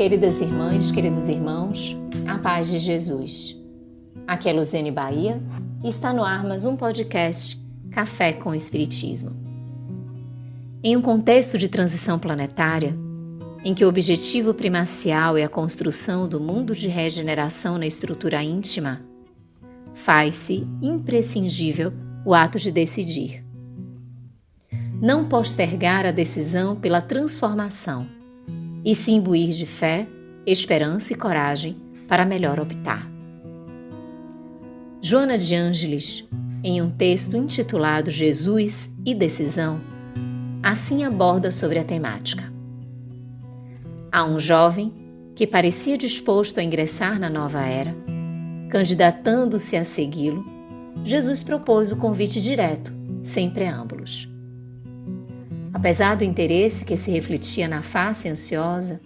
Queridas irmãs, queridos irmãos, a paz de Jesus. Aqui é Luziane Bahia e está no ar mais um podcast Café com Espiritismo. Em um contexto de transição planetária, em que o objetivo primacial é a construção do mundo de regeneração na estrutura íntima, faz-se imprescindível o ato de decidir. Não postergar a decisão pela transformação e se imbuir de fé, esperança e coragem para melhor optar. Joana de Ângeles, em um texto intitulado Jesus e Decisão, assim aborda sobre a temática. Há um jovem que parecia disposto a ingressar na nova era, candidatando-se a segui-lo, Jesus propôs o convite direto, sem preâmbulos. Apesar do interesse que se refletia na face ansiosa,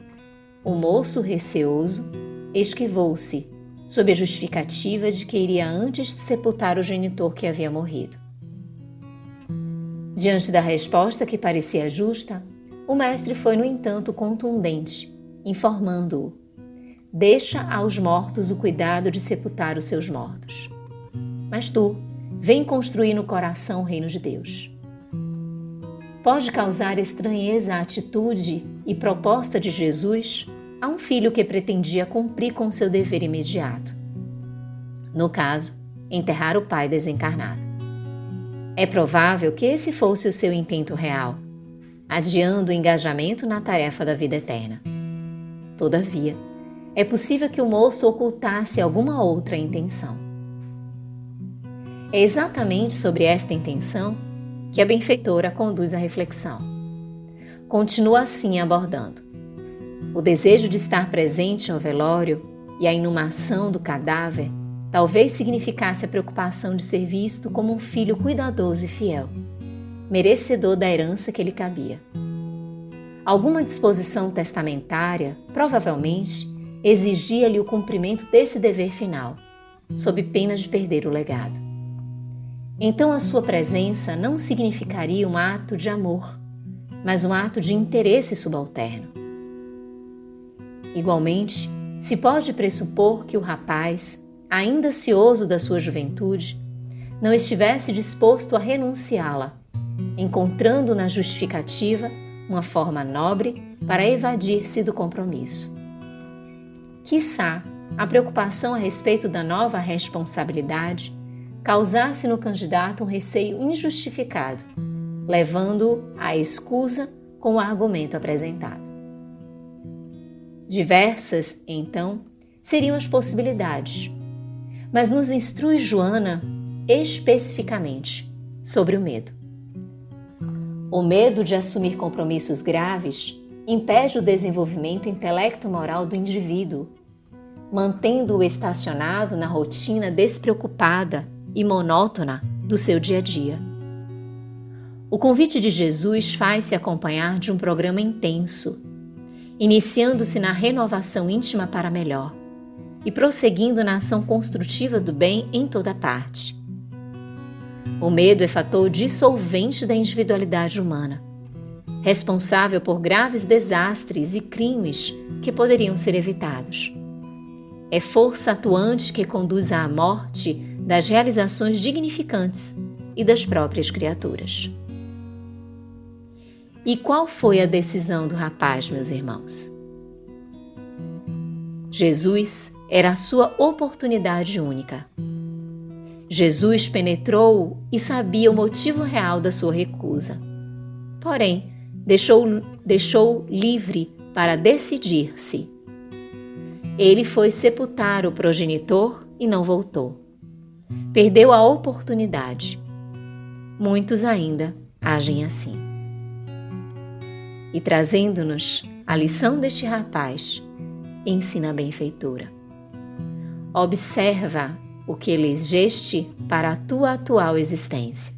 o moço receoso esquivou-se, sob a justificativa de que iria antes sepultar o genitor que havia morrido. Diante da resposta que parecia justa, o mestre foi, no entanto, contundente, informando-o: Deixa aos mortos o cuidado de sepultar os seus mortos. Mas tu, vem construir no coração o reino de Deus. Pode causar estranheza a atitude e proposta de Jesus a um filho que pretendia cumprir com seu dever imediato. No caso, enterrar o pai desencarnado. É provável que esse fosse o seu intento real, adiando o engajamento na tarefa da vida eterna. Todavia, é possível que o moço ocultasse alguma outra intenção. É exatamente sobre esta intenção que a benfeitora conduz à reflexão. Continua assim abordando. O desejo de estar presente ao velório e a inumação do cadáver talvez significasse a preocupação de ser visto como um filho cuidadoso e fiel, merecedor da herança que lhe cabia. Alguma disposição testamentária, provavelmente, exigia-lhe o cumprimento desse dever final, sob pena de perder o legado. Então a sua presença não significaria um ato de amor, mas um ato de interesse subalterno. Igualmente, se pode pressupor que o rapaz, ainda cioso da sua juventude, não estivesse disposto a renunciá-la, encontrando na justificativa uma forma nobre para evadir-se do compromisso. Quiçá a preocupação a respeito da nova responsabilidade causasse no candidato um receio injustificado, levando-o à escusa com o argumento apresentado. Diversas, então, seriam as possibilidades, mas nos instrui Joana especificamente sobre o medo. O medo de assumir compromissos graves impede o desenvolvimento intelecto-moral do indivíduo, mantendo-o estacionado na rotina despreocupada e monótona do seu dia a dia. O convite de Jesus faz-se acompanhar de um programa intenso, iniciando-se na renovação íntima para melhor e prosseguindo na ação construtiva do bem em toda parte. O medo é fator dissolvente da individualidade humana, responsável por graves desastres e crimes que poderiam ser evitados. É força atuante que conduz à morte das realizações dignificantes e das próprias criaturas. E qual foi a decisão do rapaz, meus irmãos? Jesus era a sua oportunidade única. Jesus penetrou e sabia o motivo real da sua recusa. Porém, deixou, deixou livre para decidir-se. Ele foi sepultar o progenitor e não voltou. Perdeu a oportunidade. Muitos ainda agem assim. E trazendo-nos a lição deste rapaz, ensina a benfeitora. Observa o que elegeste para a tua atual existência.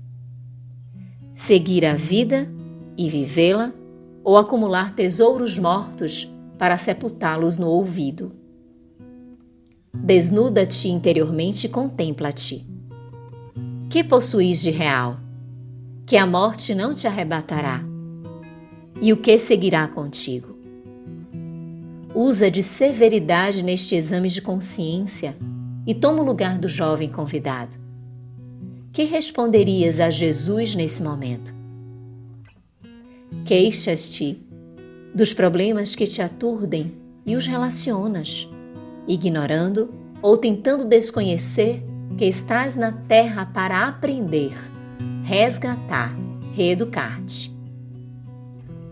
Seguir a vida e vivê-la ou acumular tesouros mortos para sepultá-los no ouvido. Desnuda-te interiormente e contempla-te. Que possuis de real? Que a morte não te arrebatará? E o que seguirá contigo? usa de severidade neste exame de consciência e toma o lugar do jovem convidado. Que responderias a Jesus nesse momento? Queixas-te dos problemas que te aturdem e os relacionas, ignorando ou tentando desconhecer que estás na terra para aprender, resgatar, reeducar-te.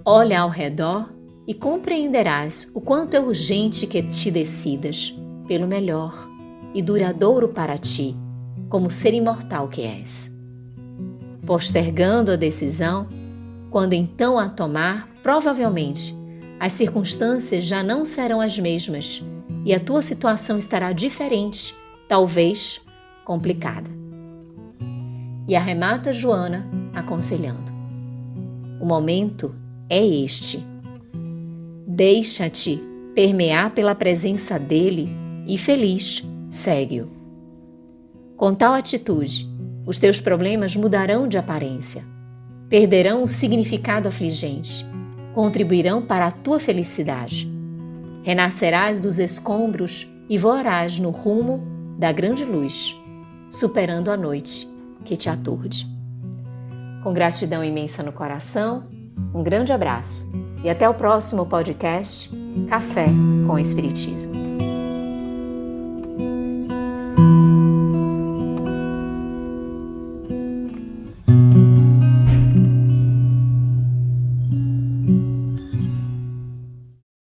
Olha ao redor e compreenderás o quanto é urgente que te decidas pelo melhor e duradouro para ti, como ser imortal que és. Postergando a decisão, quando então a tomar, provavelmente as circunstâncias já não serão as mesmas e a tua situação estará diferente, talvez complicada. E arremata Joana aconselhando: O momento é este. Deixa-te permear pela presença dele e feliz segue-o. Com tal atitude, os teus problemas mudarão de aparência, perderão o significado afligente, contribuirão para a tua felicidade. Renascerás dos escombros e voarás no rumo da grande luz superando a noite que te aturde. Com gratidão imensa no coração, um grande abraço e até o próximo podcast Café com Espiritismo.